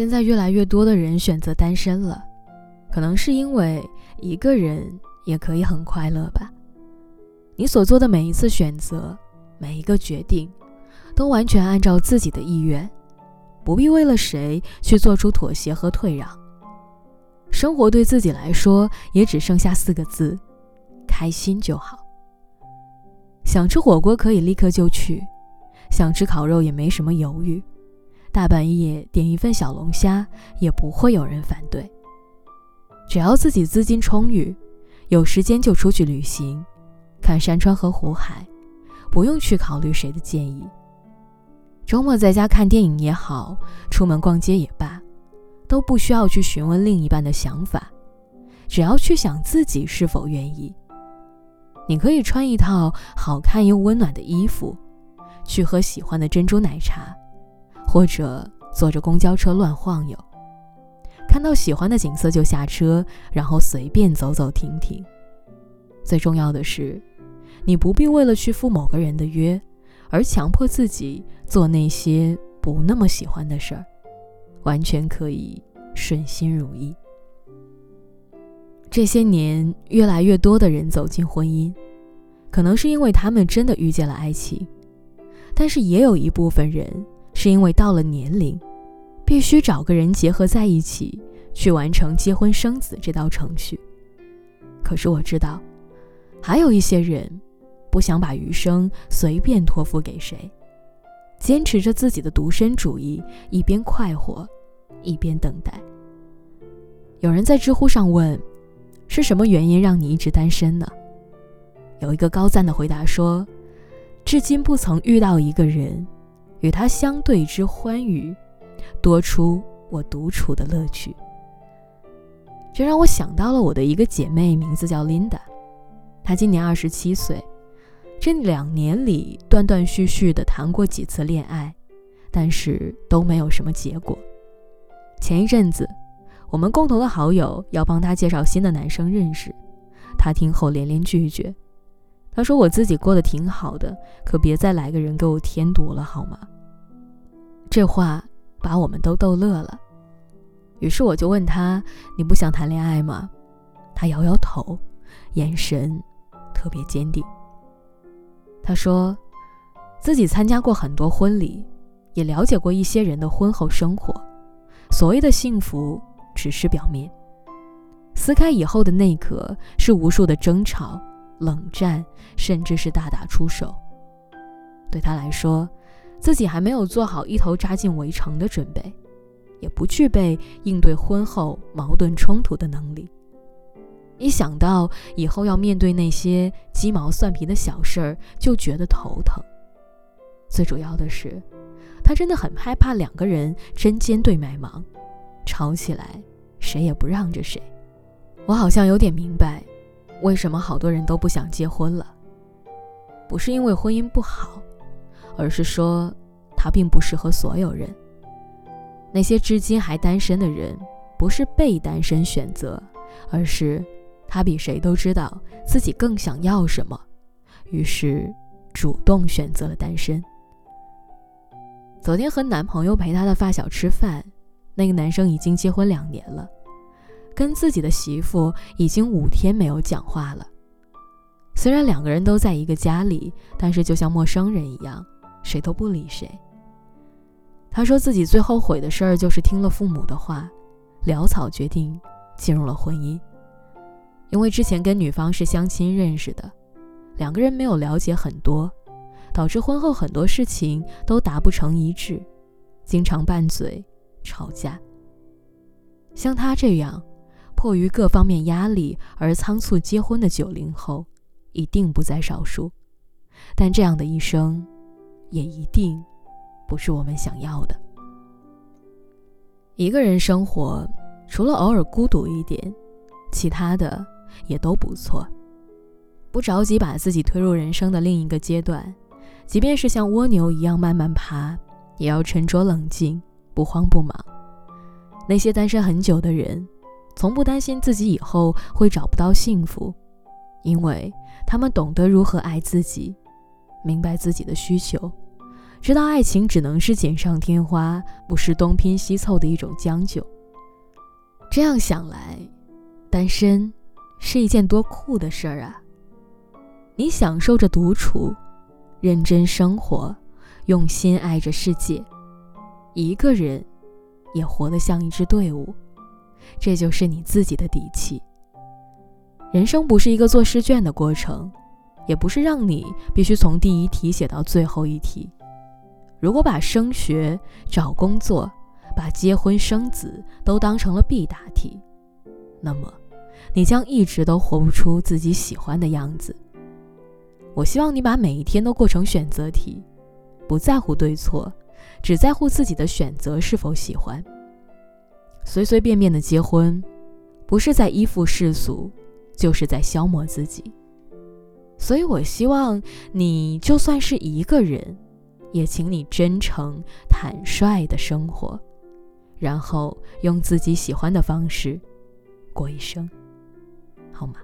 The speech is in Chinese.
现在越来越多的人选择单身了，可能是因为一个人也可以很快乐吧。你所做的每一次选择，每一个决定，都完全按照自己的意愿，不必为了谁去做出妥协和退让。生活对自己来说也只剩下四个字：开心就好。想吃火锅可以立刻就去，想吃烤肉也没什么犹豫。大半夜点一份小龙虾，也不会有人反对。只要自己资金充裕，有时间就出去旅行，看山川和湖海，不用去考虑谁的建议。周末在家看电影也好，出门逛街也罢，都不需要去询问另一半的想法，只要去想自己是否愿意。你可以穿一套好看又温暖的衣服，去喝喜欢的珍珠奶茶。或者坐着公交车乱晃悠，看到喜欢的景色就下车，然后随便走走停停。最重要的是，你不必为了去赴某个人的约，而强迫自己做那些不那么喜欢的事儿，完全可以顺心如意。这些年，越来越多的人走进婚姻，可能是因为他们真的遇见了爱情，但是也有一部分人。是因为到了年龄，必须找个人结合在一起，去完成结婚生子这道程序。可是我知道，还有一些人，不想把余生随便托付给谁，坚持着自己的独身主义，一边快活，一边等待。有人在知乎上问：“是什么原因让你一直单身呢？”有一个高赞的回答说：“至今不曾遇到一个人。”与他相对之欢愉，多出我独处的乐趣。这让我想到了我的一个姐妹，名字叫 Linda，她今年二十七岁，这两年里断断续续的谈过几次恋爱，但是都没有什么结果。前一阵子，我们共同的好友要帮她介绍新的男生认识，她听后连连拒绝。他说：“我自己过得挺好的，可别再来个人给我添堵了，好吗？”这话把我们都逗乐了。于是我就问他：“你不想谈恋爱吗？”他摇摇头，眼神特别坚定。他说：“自己参加过很多婚礼，也了解过一些人的婚后生活。所谓的幸福只是表面，撕开以后的那刻是无数的争吵。”冷战，甚至是大打出手，对他来说，自己还没有做好一头扎进围城的准备，也不具备应对婚后矛盾冲突的能力。一想到以后要面对那些鸡毛蒜皮的小事儿，就觉得头疼。最主要的是，他真的很害怕两个人针尖对麦芒，吵起来谁也不让着谁。我好像有点明白。为什么好多人都不想结婚了？不是因为婚姻不好，而是说它并不适合所有人。那些至今还单身的人，不是被单身选择，而是他比谁都知道自己更想要什么，于是主动选择了单身。昨天和男朋友陪他的发小吃饭，那个男生已经结婚两年了。跟自己的媳妇已经五天没有讲话了。虽然两个人都在一个家里，但是就像陌生人一样，谁都不理谁。他说自己最后悔的事儿就是听了父母的话，潦草决定进入了婚姻。因为之前跟女方是相亲认识的，两个人没有了解很多，导致婚后很多事情都达不成一致，经常拌嘴、吵架。像他这样。迫于各方面压力而仓促结婚的九零后，一定不在少数，但这样的一生，也一定不是我们想要的。一个人生活，除了偶尔孤独一点，其他的也都不错。不着急把自己推入人生的另一个阶段，即便是像蜗牛一样慢慢爬，也要沉着冷静，不慌不忙。那些单身很久的人。从不担心自己以后会找不到幸福，因为他们懂得如何爱自己，明白自己的需求，知道爱情只能是锦上添花，不是东拼西凑的一种将就。这样想来，单身是一件多酷的事儿啊！你享受着独处，认真生活，用心爱着世界，一个人也活得像一支队伍，这就是你自己的底气。人生不是一个做试卷的过程，也不是让你必须从第一题写到最后一题。如果把升学、找工作、把结婚生子都当成了必答题，那么你将一直都活不出自己喜欢的样子。我希望你把每一天都过成选择题，不在乎对错，只在乎自己的选择是否喜欢。随随便便的结婚，不是在依附世俗，就是在消磨自己。所以我希望你就算是一个人。也请你真诚、坦率的生活，然后用自己喜欢的方式过一生，好吗？